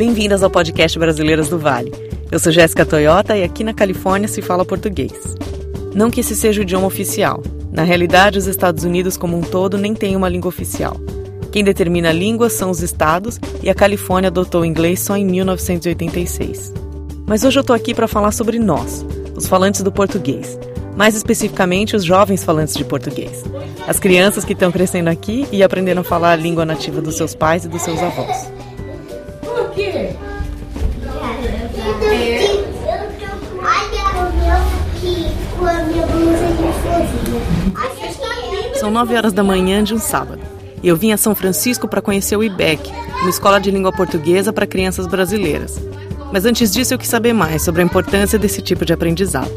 Bem-vindas ao podcast Brasileiras do Vale. Eu sou Jéssica Toyota e aqui na Califórnia se fala português. Não que esse seja o idioma oficial. Na realidade, os Estados Unidos como um todo nem têm uma língua oficial. Quem determina a língua são os estados e a Califórnia adotou o inglês só em 1986. Mas hoje eu estou aqui para falar sobre nós, os falantes do português, mais especificamente os jovens falantes de português, as crianças que estão crescendo aqui e aprendendo a falar a língua nativa dos seus pais e dos seus avós. São nove horas da manhã de um sábado eu vim a São Francisco para conhecer o IBEC, uma escola de língua portuguesa para crianças brasileiras. Mas antes disso, eu quis saber mais sobre a importância desse tipo de aprendizado.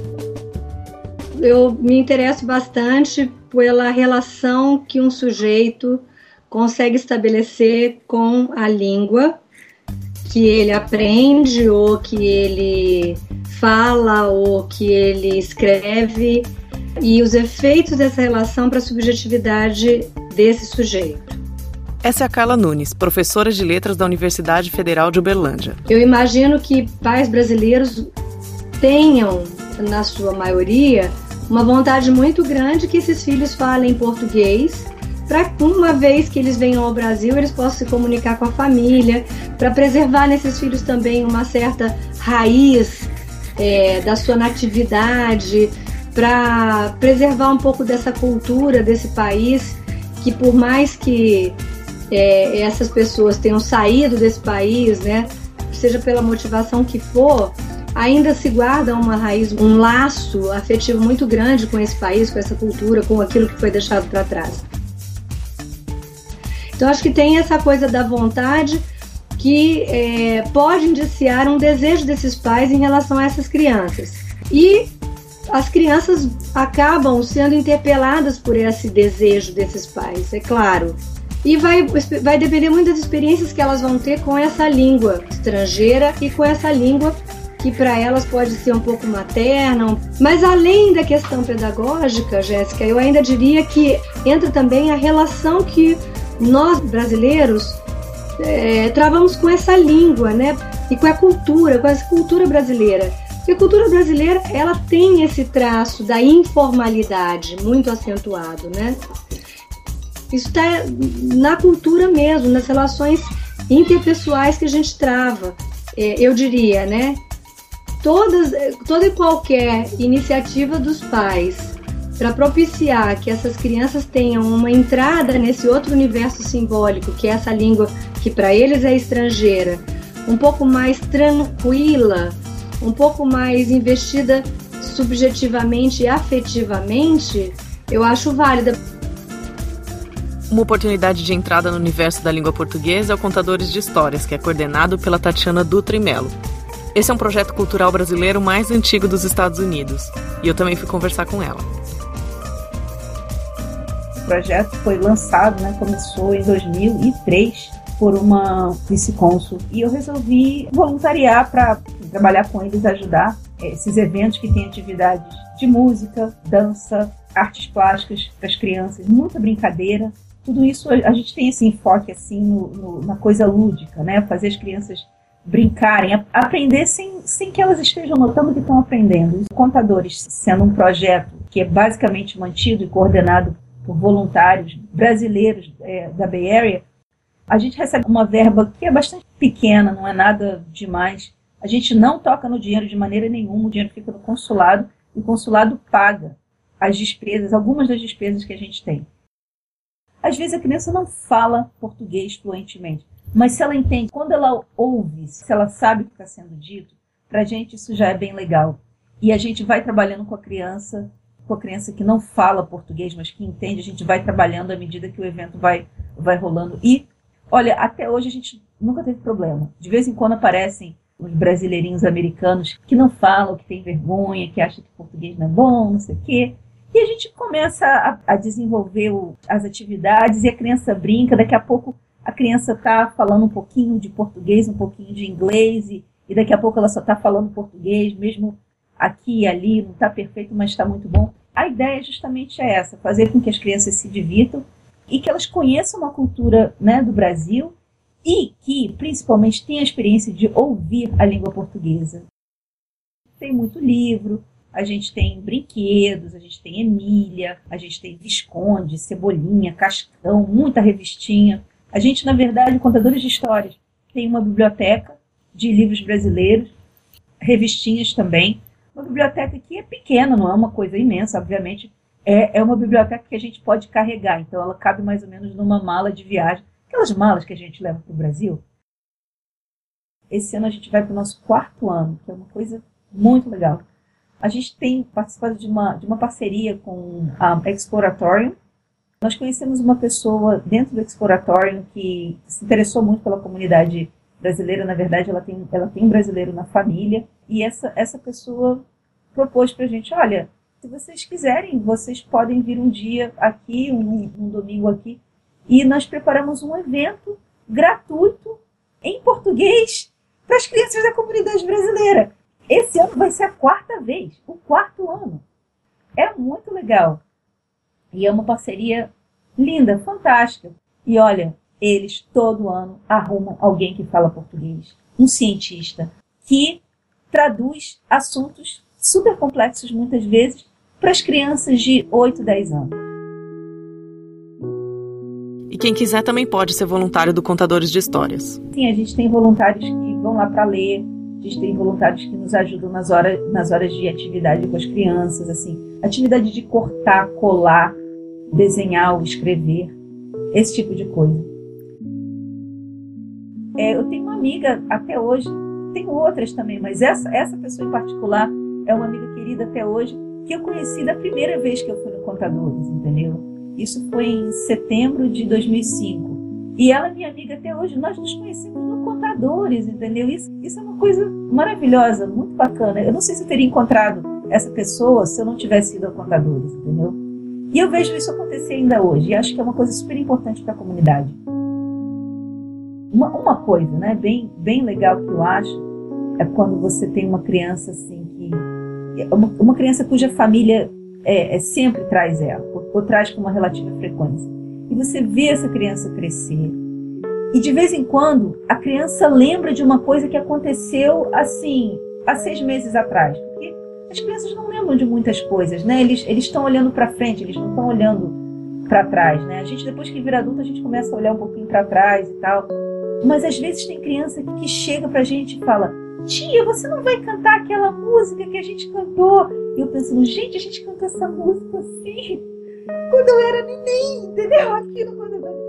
Eu me interesso bastante pela relação que um sujeito consegue estabelecer com a língua que ele aprende ou que ele fala ou que ele escreve e os efeitos dessa relação para a subjetividade desse sujeito. Essa é a Carla Nunes, professora de letras da Universidade Federal de Uberlândia. Eu imagino que pais brasileiros tenham, na sua maioria, uma vontade muito grande que esses filhos falem português, para uma vez que eles venham ao Brasil, eles possam se comunicar com a família, para preservar nesses filhos também uma certa raiz é, da sua natividade, para preservar um pouco dessa cultura desse país que por mais que é, essas pessoas tenham saído desse país, né, seja pela motivação que for, ainda se guarda uma raiz, um laço afetivo muito grande com esse país, com essa cultura, com aquilo que foi deixado para trás. Então acho que tem essa coisa da vontade que é, pode indiciar um desejo desses pais em relação a essas crianças. E as crianças acabam sendo interpeladas por esse desejo desses pais, é claro. E vai, vai depender muito das experiências que elas vão ter com essa língua estrangeira e com essa língua que para elas pode ser um pouco materna. Mas além da questão pedagógica, Jéssica, eu ainda diria que entra também a relação que nós brasileiros é, travamos com essa língua, né? E com a cultura, com essa cultura brasileira. E a cultura brasileira, ela tem esse traço da informalidade muito acentuado, né? Isso está na cultura mesmo, nas relações interpessoais que a gente trava. É, eu diria, né? Todas, toda e qualquer iniciativa dos pais para propiciar que essas crianças tenham uma entrada nesse outro universo simbólico, que é essa língua que para eles é estrangeira, um pouco mais tranquila, um pouco mais investida subjetivamente e afetivamente, eu acho válida. Uma oportunidade de entrada no universo da língua portuguesa é o Contadores de Histórias, que é coordenado pela Tatiana Dutra e Melo. Esse é um projeto cultural brasileiro mais antigo dos Estados Unidos, e eu também fui conversar com ela. O projeto foi lançado, né, começou em 2003 por uma vice-cônsul e eu resolvi voluntariar para trabalhar com eles, ajudar é, esses eventos que têm atividades de música, dança, artes plásticas para as crianças, muita brincadeira. Tudo isso a gente tem esse enfoque assim no, no, na coisa lúdica, né? Fazer as crianças brincarem, aprender sem, sem que elas estejam notando que estão aprendendo. Os contadores, sendo um projeto que é basicamente mantido e coordenado por voluntários brasileiros é, da Bay Area, a gente recebe uma verba que é bastante pequena, não é nada demais, a gente não toca no dinheiro de maneira nenhuma, o dinheiro fica no consulado e o consulado paga as despesas, algumas das despesas que a gente tem. Às vezes a criança não fala português fluentemente, mas se ela entende, quando ela ouve, se ela sabe o que está sendo dito, para a gente isso já é bem legal. E a gente vai trabalhando com a criança, com a criança que não fala português, mas que entende, a gente vai trabalhando à medida que o evento vai, vai rolando. E, olha, até hoje a gente nunca teve problema. De vez em quando aparecem os brasileirinhos americanos que não falam, que têm vergonha, que acham que português não é bom, não sei o quê. E a gente começa a, a desenvolver o, as atividades e a criança brinca, daqui a pouco a criança está falando um pouquinho de português, um pouquinho de inglês, e, e daqui a pouco ela só está falando português, mesmo aqui e ali, não está perfeito, mas está muito bom. A ideia justamente é essa, fazer com que as crianças se divirtam e que elas conheçam uma cultura né, do Brasil e que principalmente tem a experiência de ouvir a língua portuguesa. Tem muito livro, a gente tem brinquedos, a gente tem Emília, a gente tem Visconde, Cebolinha, Cascão, muita revistinha. A gente, na verdade, contadores de histórias, tem uma biblioteca de livros brasileiros, revistinhas também. Uma biblioteca que é pequena, não é uma coisa imensa, obviamente. É, é uma biblioteca que a gente pode carregar, então ela cabe mais ou menos numa mala de viagem Aquelas malas que a gente leva para o Brasil. Esse ano a gente vai para o nosso quarto ano, que é uma coisa muito legal. A gente tem participado de uma, de uma parceria com a Exploratorium. Nós conhecemos uma pessoa dentro do Exploratorium que se interessou muito pela comunidade brasileira. Na verdade, ela tem, ela tem um brasileiro na família. E essa, essa pessoa propôs para a gente: olha, se vocês quiserem, vocês podem vir um dia aqui, um, um domingo aqui, e nós preparamos um evento gratuito em português para as crianças da comunidade brasileira. Esse ano vai ser a quarta vez, o quarto ano. É muito legal. E é uma parceria linda, fantástica. E olha, eles todo ano arrumam alguém que fala português, um cientista que traduz assuntos super complexos muitas vezes para as crianças de 8, 10 anos. Quem quiser também pode ser voluntário do Contadores de Histórias. Sim, a gente tem voluntários que vão lá para ler, a gente tem voluntários que nos ajudam nas horas, nas horas de atividade com as crianças, assim, atividade de cortar, colar, desenhar ou escrever, esse tipo de coisa. É, eu tenho uma amiga até hoje, tenho outras também, mas essa, essa pessoa em particular é uma amiga querida até hoje, que eu conheci da primeira vez que eu fui no Contadores, entendeu? Isso foi em setembro de 2005. E ela é minha amiga até hoje. Nós nos conhecemos no Contadores, entendeu? Isso, isso é uma coisa maravilhosa, muito bacana. Eu não sei se eu teria encontrado essa pessoa se eu não tivesse ido ao Contadores, entendeu? E eu vejo isso acontecer ainda hoje. E acho que é uma coisa super importante para a comunidade. Uma, uma coisa, né, bem, bem legal que eu acho é quando você tem uma criança assim que uma, uma criança cuja família é, é, sempre traz ela, ou, ou traz com uma relativa frequência. E você vê essa criança crescer. E de vez em quando a criança lembra de uma coisa que aconteceu assim, há seis meses atrás. Porque as crianças não lembram de muitas coisas, né? Eles estão olhando para frente, eles não estão olhando para trás, né? A gente, depois que vira adulto, a gente começa a olhar um pouquinho para trás e tal. Mas às vezes tem criança que chega pra gente e fala: Tia, você não vai cantar aquela música que a gente cantou? E eu pensando, gente, a gente cantou essa música assim, quando eu era neném, entendeu? Aquilo quando eu...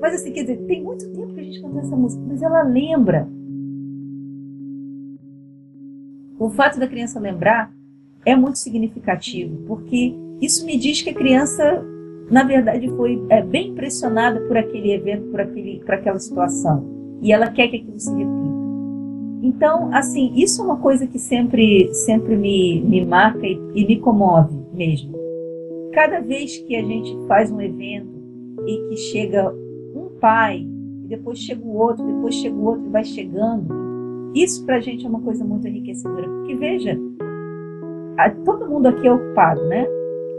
Mas assim, quer dizer, tem muito tempo que a gente cantou essa música, mas ela lembra. O fato da criança lembrar é muito significativo, porque isso me diz que a criança, na verdade, foi é, bem impressionada por aquele evento, por, aquele, por aquela situação. E ela quer que aquilo se repita. Então, assim, isso é uma coisa que sempre, sempre me, me marca e, e me comove mesmo. Cada vez que a gente faz um evento e que chega um pai, e depois chega o outro, depois chega o outro e vai chegando, isso pra gente é uma coisa muito enriquecedora. Porque veja, a, todo mundo aqui é ocupado, né?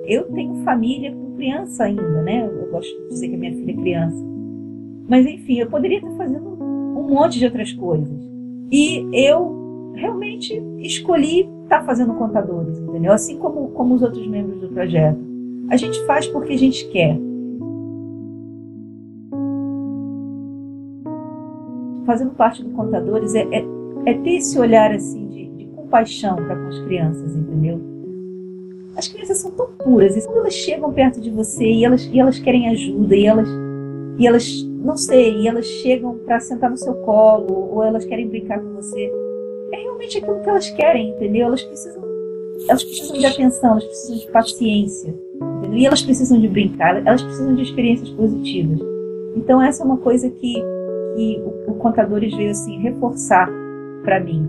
Eu tenho família com criança ainda, né? Eu gosto de dizer que a minha filha é criança. Mas enfim, eu poderia estar fazendo um monte de outras coisas. E eu realmente escolhi estar tá fazendo contadores, entendeu? Assim como, como os outros membros do projeto. A gente faz porque a gente quer. Fazendo parte do Contadores é, é, é ter esse olhar assim de, de compaixão para com as crianças, entendeu? As crianças são tão puras, e quando elas chegam perto de você e elas, e elas querem ajuda, e elas, e elas não sei, e elas chegam para sentar no seu colo, ou elas querem brincar com você. É realmente aquilo que elas querem, entendeu? Elas precisam, elas precisam de atenção, elas precisam de paciência, entendeu? E elas precisam de brincar, elas precisam de experiências positivas. Então essa é uma coisa que, que o, o Contadores veio assim reforçar para mim.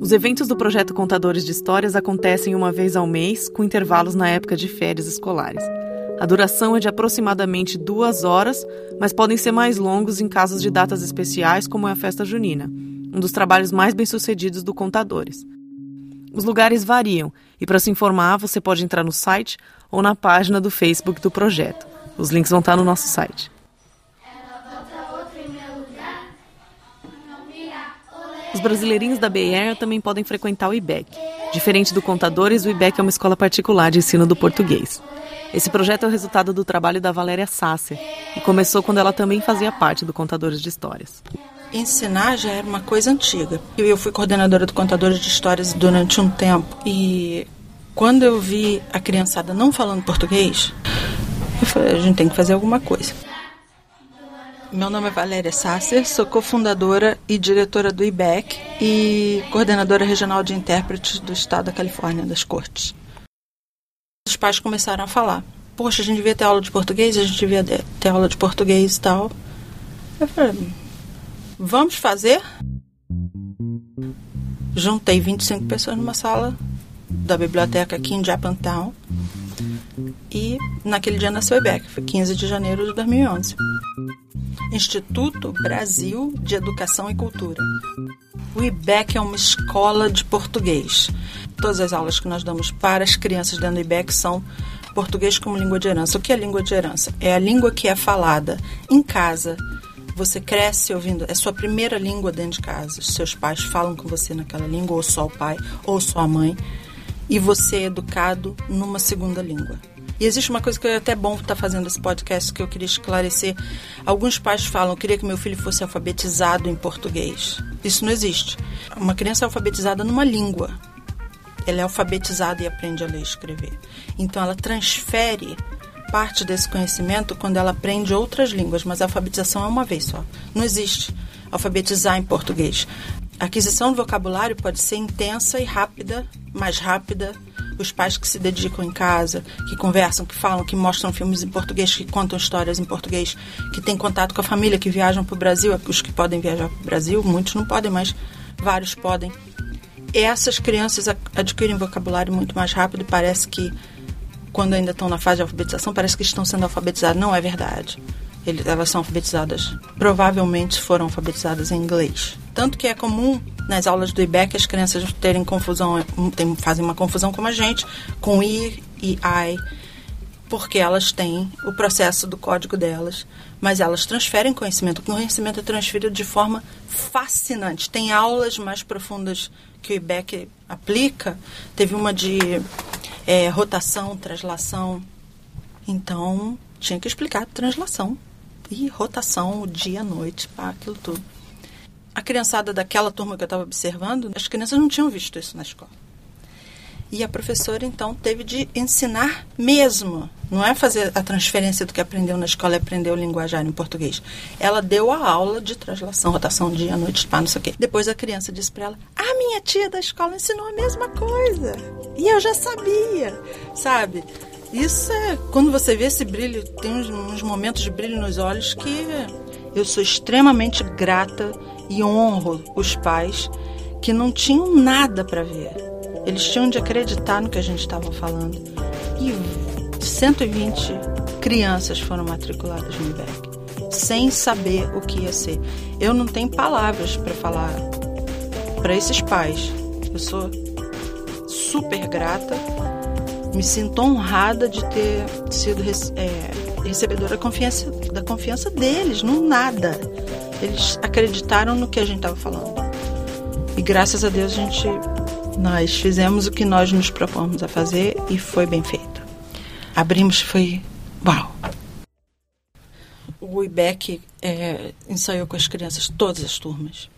Os eventos do projeto Contadores de Histórias acontecem uma vez ao mês, com intervalos na época de férias escolares. A duração é de aproximadamente duas horas, mas podem ser mais longos em casos de datas especiais, como é a festa junina, um dos trabalhos mais bem-sucedidos do Contadores. Os lugares variam e, para se informar, você pode entrar no site ou na página do Facebook do projeto. Os links vão estar no nosso site. Os brasileirinhos da BR também podem frequentar o IBEC. Diferente do Contadores, o IBEC é uma escola particular de ensino do português. Esse projeto é o resultado do trabalho da Valéria Sasser e começou quando ela também fazia parte do Contadores de Histórias. Ensinar já era uma coisa antiga. Eu fui coordenadora do Contadores de Histórias durante um tempo e quando eu vi a criançada não falando português, eu falei, a gente tem que fazer alguma coisa. Meu nome é Valéria Sasser, sou cofundadora e diretora do IBEC e coordenadora regional de intérpretes do estado da Califórnia, das cortes. Os pais começaram a falar: Poxa, a gente devia ter aula de português, a gente devia ter aula de português e tal. Eu falei: Vamos fazer? Juntei 25 pessoas numa sala da biblioteca aqui em Japantown e naquele dia nasceu o IBEC, foi 15 de janeiro de 2011. Instituto Brasil de Educação e Cultura. O IBEC é uma escola de português. Todas as aulas que nós damos para as crianças dentro do IBEC são português como língua de herança. O que é língua de herança? É a língua que é falada em casa. Você cresce ouvindo, é sua primeira língua dentro de casa. Seus pais falam com você naquela língua, ou só o pai, ou só a mãe. E você é educado numa segunda língua. E existe uma coisa que é até bom estar tá fazendo esse podcast que eu queria esclarecer. Alguns pais falam, eu queria que meu filho fosse alfabetizado em português. Isso não existe. Uma criança é alfabetizada numa língua. Ela é alfabetizada e aprende a ler e escrever. Então ela transfere parte desse conhecimento quando ela aprende outras línguas, mas a alfabetização é uma vez só. Não existe alfabetizar em português. A aquisição do vocabulário pode ser intensa e rápida, mais rápida os pais que se dedicam em casa, que conversam, que falam, que mostram filmes em português, que contam histórias em português, que têm contato com a família, que viajam para o Brasil, os que podem viajar para o Brasil, muitos não podem, mas vários podem. Essas crianças adquirem vocabulário muito mais rápido e parece que, quando ainda estão na fase de alfabetização, parece que estão sendo alfabetizadas. Não é verdade. Elas são alfabetizadas, provavelmente foram alfabetizadas em inglês. Tanto que é comum nas aulas do IBEC as crianças terem confusão, tem, fazem uma confusão como a gente, com I e I, porque elas têm o processo do código delas, mas elas transferem conhecimento. O conhecimento é transferido de forma fascinante. Tem aulas mais profundas que o IBEC aplica. Teve uma de é, rotação, translação. Então, tinha que explicar translação e rotação, o dia, a noite, pá, aquilo tudo a criançada daquela turma que eu estava observando, as crianças não tinham visto isso na escola. E a professora, então, teve de ensinar mesmo. Não é fazer a transferência do que aprendeu na escola e aprendeu o linguajar em português. Ela deu a aula de translação, rotação, dia, noite, pá, não sei o quê. Depois a criança disse para ela: A minha tia da escola ensinou a mesma coisa. E eu já sabia, sabe? Isso é. Quando você vê esse brilho, tem uns, uns momentos de brilho nos olhos que eu sou extremamente grata e honro os pais que não tinham nada para ver. Eles tinham de acreditar no que a gente estava falando. E 120 crianças foram matriculadas no IBEC, sem saber o que ia ser. Eu não tenho palavras para falar para esses pais. Eu sou super grata, me sinto honrada de ter sido é, recebedora da confiança, da confiança deles, no nada. Eles acreditaram no que a gente estava falando. E graças a Deus a gente nós fizemos o que nós nos propomos a fazer e foi bem feito. Abrimos foi uau. O IBEC é, ensaiou com as crianças todas as turmas.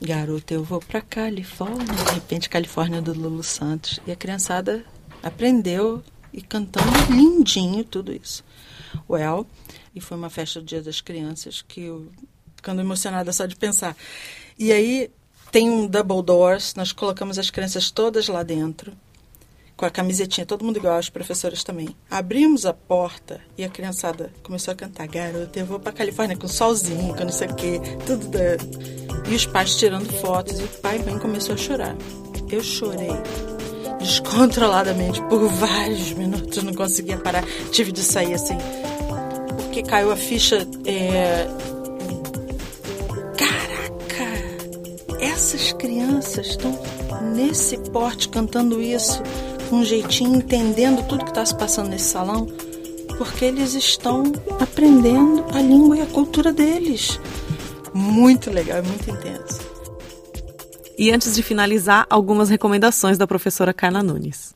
Garota, eu vou para Califórnia, de repente Califórnia do Lulu Santos e a criançada aprendeu e cantando lindinho tudo isso. Well, e foi uma festa do Dia das Crianças que eu ficando emocionada só de pensar. E aí tem um double doors, nós colocamos as crianças todas lá dentro, com a camisetinha, todo mundo igual, as professoras também. Abrimos a porta e a criançada começou a cantar, garota, eu vou pra Califórnia com solzinho, com não sei o quê, tudo da... E os pais tirando fotos, e o pai bem começou a chorar. Eu chorei descontroladamente por vários minutos, não conseguia parar, tive de sair assim, porque caiu a ficha é, essas crianças estão nesse porte cantando isso com um jeitinho, entendendo tudo que está se passando nesse salão, porque eles estão aprendendo a língua e a cultura deles. Muito legal, é muito intenso. E antes de finalizar, algumas recomendações da professora Carla Nunes.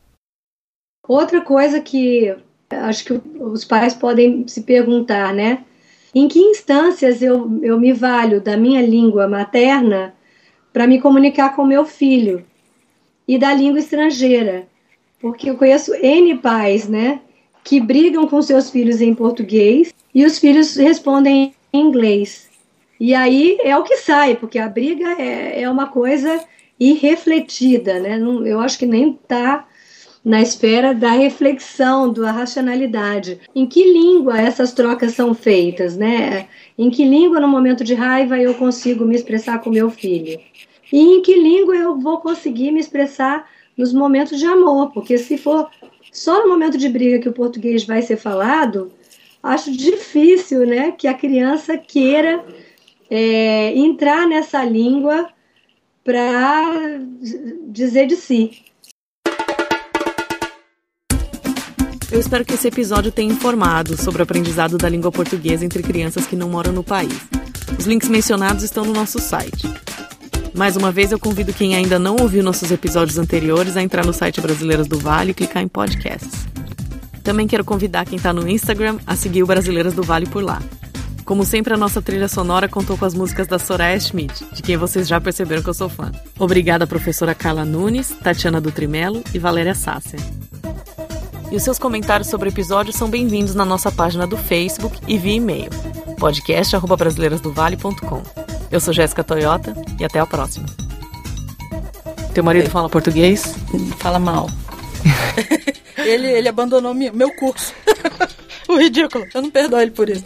Outra coisa que acho que os pais podem se perguntar, né? Em que instâncias eu, eu me valho da minha língua materna para me comunicar com meu filho e da língua estrangeira? Porque eu conheço N pais, né? Que brigam com seus filhos em português e os filhos respondem em inglês. E aí é o que sai, porque a briga é, é uma coisa irrefletida, né? Não, eu acho que nem está na esfera da reflexão, da racionalidade. Em que língua essas trocas são feitas, né? Em que língua, no momento de raiva, eu consigo me expressar com meu filho? E em que língua eu vou conseguir me expressar nos momentos de amor? Porque se for só no momento de briga que o português vai ser falado, acho difícil, né, que a criança queira é, entrar nessa língua para dizer de si. Eu espero que esse episódio tenha informado sobre o aprendizado da língua portuguesa entre crianças que não moram no país. Os links mencionados estão no nosso site. Mais uma vez, eu convido quem ainda não ouviu nossos episódios anteriores a entrar no site Brasileiras do Vale e clicar em podcasts. Também quero convidar quem está no Instagram a seguir o Brasileiras do Vale por lá. Como sempre, a nossa trilha sonora contou com as músicas da Soraya Schmidt, de quem vocês já perceberam que eu sou fã. Obrigada, professora Carla Nunes, Tatiana Dutrimelo e Valéria Sácia. E os seus comentários sobre o episódio são bem-vindos na nossa página do Facebook e via e-mail, podcast.brasileirasdovale.com. Eu sou Jéssica Toyota e até a próxima. Teu marido fala português? Fala mal. ele, ele abandonou meu curso. o ridículo. Eu não perdoo ele por isso.